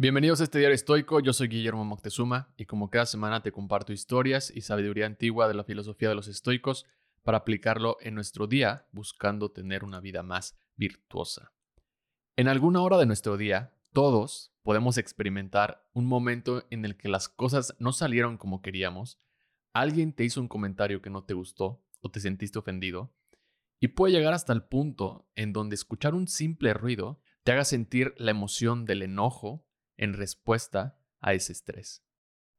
Bienvenidos a este diario estoico, yo soy Guillermo Moctezuma y como cada semana te comparto historias y sabiduría antigua de la filosofía de los estoicos para aplicarlo en nuestro día buscando tener una vida más virtuosa. En alguna hora de nuestro día, todos podemos experimentar un momento en el que las cosas no salieron como queríamos, alguien te hizo un comentario que no te gustó o te sentiste ofendido, y puede llegar hasta el punto en donde escuchar un simple ruido te haga sentir la emoción del enojo en respuesta a ese estrés.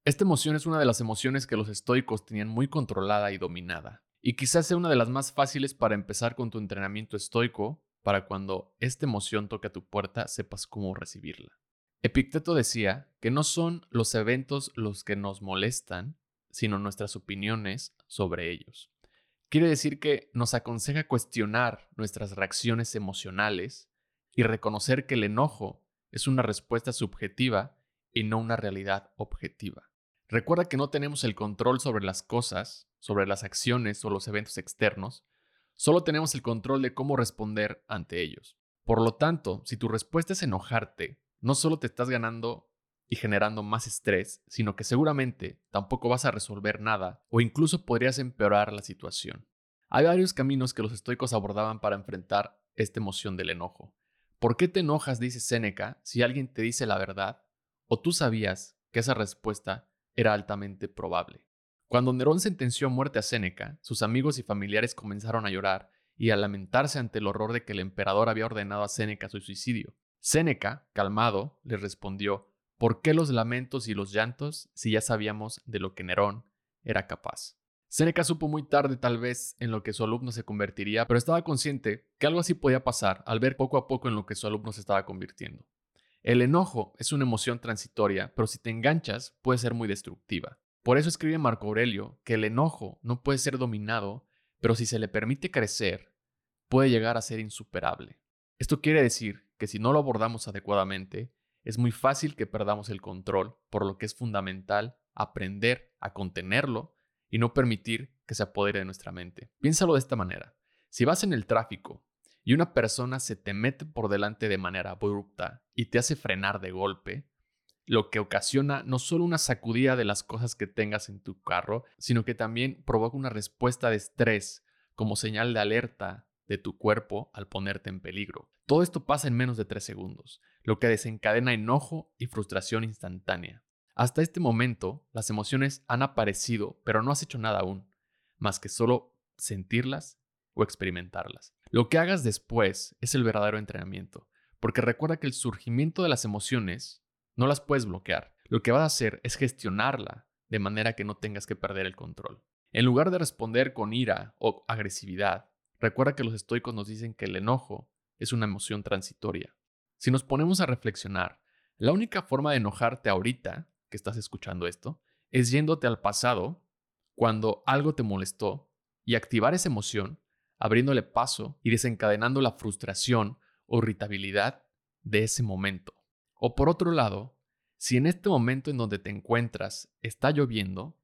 Esta emoción es una de las emociones que los estoicos tenían muy controlada y dominada, y quizás sea una de las más fáciles para empezar con tu entrenamiento estoico para cuando esta emoción toque a tu puerta sepas cómo recibirla. Epicteto decía que no son los eventos los que nos molestan, sino nuestras opiniones sobre ellos. Quiere decir que nos aconseja cuestionar nuestras reacciones emocionales y reconocer que el enojo es una respuesta subjetiva y no una realidad objetiva. Recuerda que no tenemos el control sobre las cosas, sobre las acciones o los eventos externos, solo tenemos el control de cómo responder ante ellos. Por lo tanto, si tu respuesta es enojarte, no solo te estás ganando y generando más estrés, sino que seguramente tampoco vas a resolver nada o incluso podrías empeorar la situación. Hay varios caminos que los estoicos abordaban para enfrentar esta emoción del enojo. ¿Por qué te enojas, dice Séneca, si alguien te dice la verdad? ¿O tú sabías que esa respuesta era altamente probable? Cuando Nerón sentenció muerte a Séneca, sus amigos y familiares comenzaron a llorar y a lamentarse ante el horror de que el emperador había ordenado a Séneca su suicidio. Séneca, calmado, le respondió, ¿por qué los lamentos y los llantos si ya sabíamos de lo que Nerón era capaz? Seneca supo muy tarde tal vez en lo que su alumno se convertiría, pero estaba consciente que algo así podía pasar al ver poco a poco en lo que su alumno se estaba convirtiendo. El enojo es una emoción transitoria, pero si te enganchas puede ser muy destructiva. Por eso escribe Marco Aurelio que el enojo no puede ser dominado, pero si se le permite crecer, puede llegar a ser insuperable. Esto quiere decir que si no lo abordamos adecuadamente, es muy fácil que perdamos el control, por lo que es fundamental aprender a contenerlo y no permitir que se apodere de nuestra mente. Piénsalo de esta manera. Si vas en el tráfico y una persona se te mete por delante de manera abrupta y te hace frenar de golpe, lo que ocasiona no solo una sacudida de las cosas que tengas en tu carro, sino que también provoca una respuesta de estrés como señal de alerta de tu cuerpo al ponerte en peligro. Todo esto pasa en menos de tres segundos, lo que desencadena enojo y frustración instantánea. Hasta este momento, las emociones han aparecido, pero no has hecho nada aún, más que solo sentirlas o experimentarlas. Lo que hagas después es el verdadero entrenamiento, porque recuerda que el surgimiento de las emociones no las puedes bloquear. Lo que vas a hacer es gestionarla de manera que no tengas que perder el control. En lugar de responder con ira o agresividad, recuerda que los estoicos nos dicen que el enojo es una emoción transitoria. Si nos ponemos a reflexionar, la única forma de enojarte ahorita que estás escuchando esto, es yéndote al pasado cuando algo te molestó y activar esa emoción, abriéndole paso y desencadenando la frustración o irritabilidad de ese momento. O por otro lado, si en este momento en donde te encuentras está lloviendo,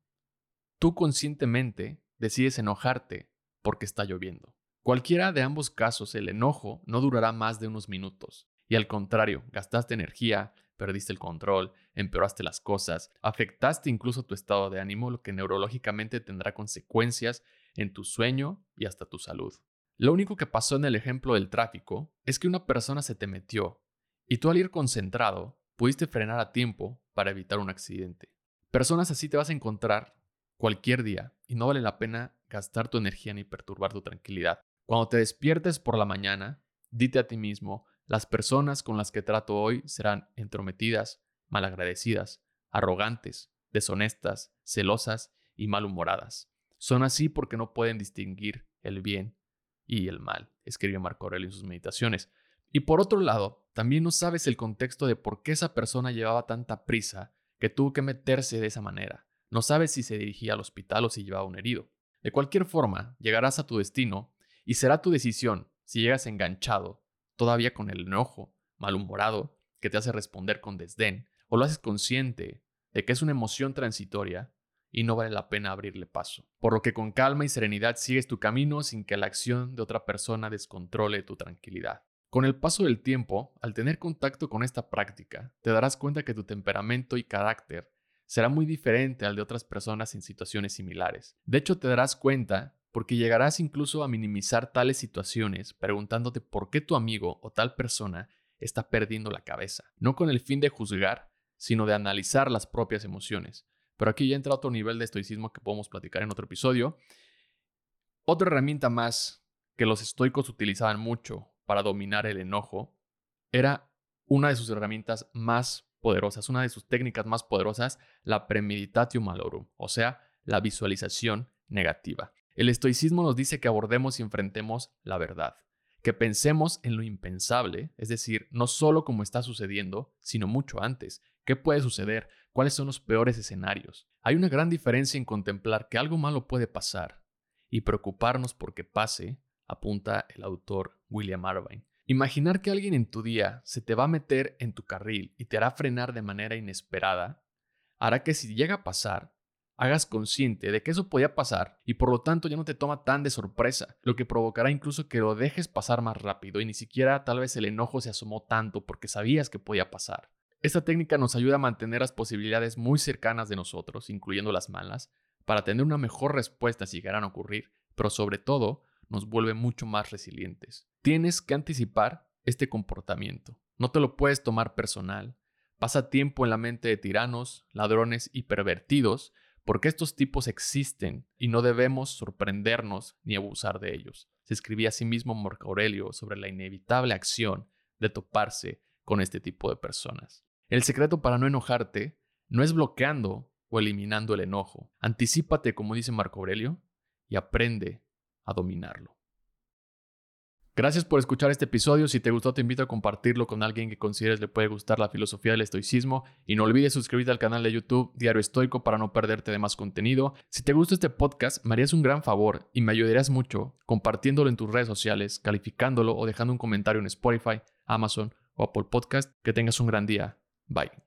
tú conscientemente decides enojarte porque está lloviendo. Cualquiera de ambos casos, el enojo no durará más de unos minutos. Y al contrario, gastaste energía, perdiste el control, empeoraste las cosas, afectaste incluso tu estado de ánimo, lo que neurológicamente tendrá consecuencias en tu sueño y hasta tu salud. Lo único que pasó en el ejemplo del tráfico es que una persona se te metió y tú al ir concentrado pudiste frenar a tiempo para evitar un accidente. Personas así te vas a encontrar cualquier día y no vale la pena gastar tu energía ni perturbar tu tranquilidad. Cuando te despiertes por la mañana, dite a ti mismo, las personas con las que trato hoy serán entrometidas, malagradecidas, arrogantes, deshonestas, celosas y malhumoradas. Son así porque no pueden distinguir el bien y el mal, escribe Marco Aurelio en sus meditaciones. Y por otro lado, también no sabes el contexto de por qué esa persona llevaba tanta prisa que tuvo que meterse de esa manera. No sabes si se dirigía al hospital o si llevaba un herido. De cualquier forma, llegarás a tu destino y será tu decisión si llegas enganchado todavía con el enojo, malhumorado, que te hace responder con desdén, o lo haces consciente de que es una emoción transitoria y no vale la pena abrirle paso. Por lo que con calma y serenidad sigues tu camino sin que la acción de otra persona descontrole tu tranquilidad. Con el paso del tiempo, al tener contacto con esta práctica, te darás cuenta que tu temperamento y carácter será muy diferente al de otras personas en situaciones similares. De hecho, te darás cuenta porque llegarás incluso a minimizar tales situaciones preguntándote por qué tu amigo o tal persona está perdiendo la cabeza, no con el fin de juzgar, sino de analizar las propias emociones. Pero aquí ya entra otro nivel de estoicismo que podemos platicar en otro episodio. Otra herramienta más que los estoicos utilizaban mucho para dominar el enojo era una de sus herramientas más poderosas, una de sus técnicas más poderosas, la premeditatio malorum, o sea, la visualización negativa. El estoicismo nos dice que abordemos y enfrentemos la verdad, que pensemos en lo impensable, es decir, no solo como está sucediendo, sino mucho antes. ¿Qué puede suceder? ¿Cuáles son los peores escenarios? Hay una gran diferencia en contemplar que algo malo puede pasar y preocuparnos porque pase, apunta el autor William Irvine. Imaginar que alguien en tu día se te va a meter en tu carril y te hará frenar de manera inesperada, hará que si llega a pasar, hagas consciente de que eso podía pasar y por lo tanto ya no te toma tan de sorpresa, lo que provocará incluso que lo dejes pasar más rápido y ni siquiera tal vez el enojo se asomó tanto porque sabías que podía pasar. Esta técnica nos ayuda a mantener las posibilidades muy cercanas de nosotros, incluyendo las malas, para tener una mejor respuesta si llegaran a ocurrir, pero sobre todo nos vuelve mucho más resilientes. Tienes que anticipar este comportamiento. No te lo puedes tomar personal. Pasa tiempo en la mente de tiranos, ladrones y pervertidos, porque estos tipos existen y no debemos sorprendernos ni abusar de ellos. Se escribía asimismo Marco Aurelio sobre la inevitable acción de toparse con este tipo de personas. El secreto para no enojarte no es bloqueando o eliminando el enojo. Anticípate, como dice Marco Aurelio, y aprende a dominarlo. Gracias por escuchar este episodio. Si te gustó, te invito a compartirlo con alguien que consideres le puede gustar la filosofía del estoicismo. Y no olvides suscribirte al canal de YouTube Diario Estoico para no perderte de más contenido. Si te gusta este podcast, me harías un gran favor y me ayudarías mucho compartiéndolo en tus redes sociales, calificándolo o dejando un comentario en Spotify, Amazon o Apple Podcast. Que tengas un gran día. Bye.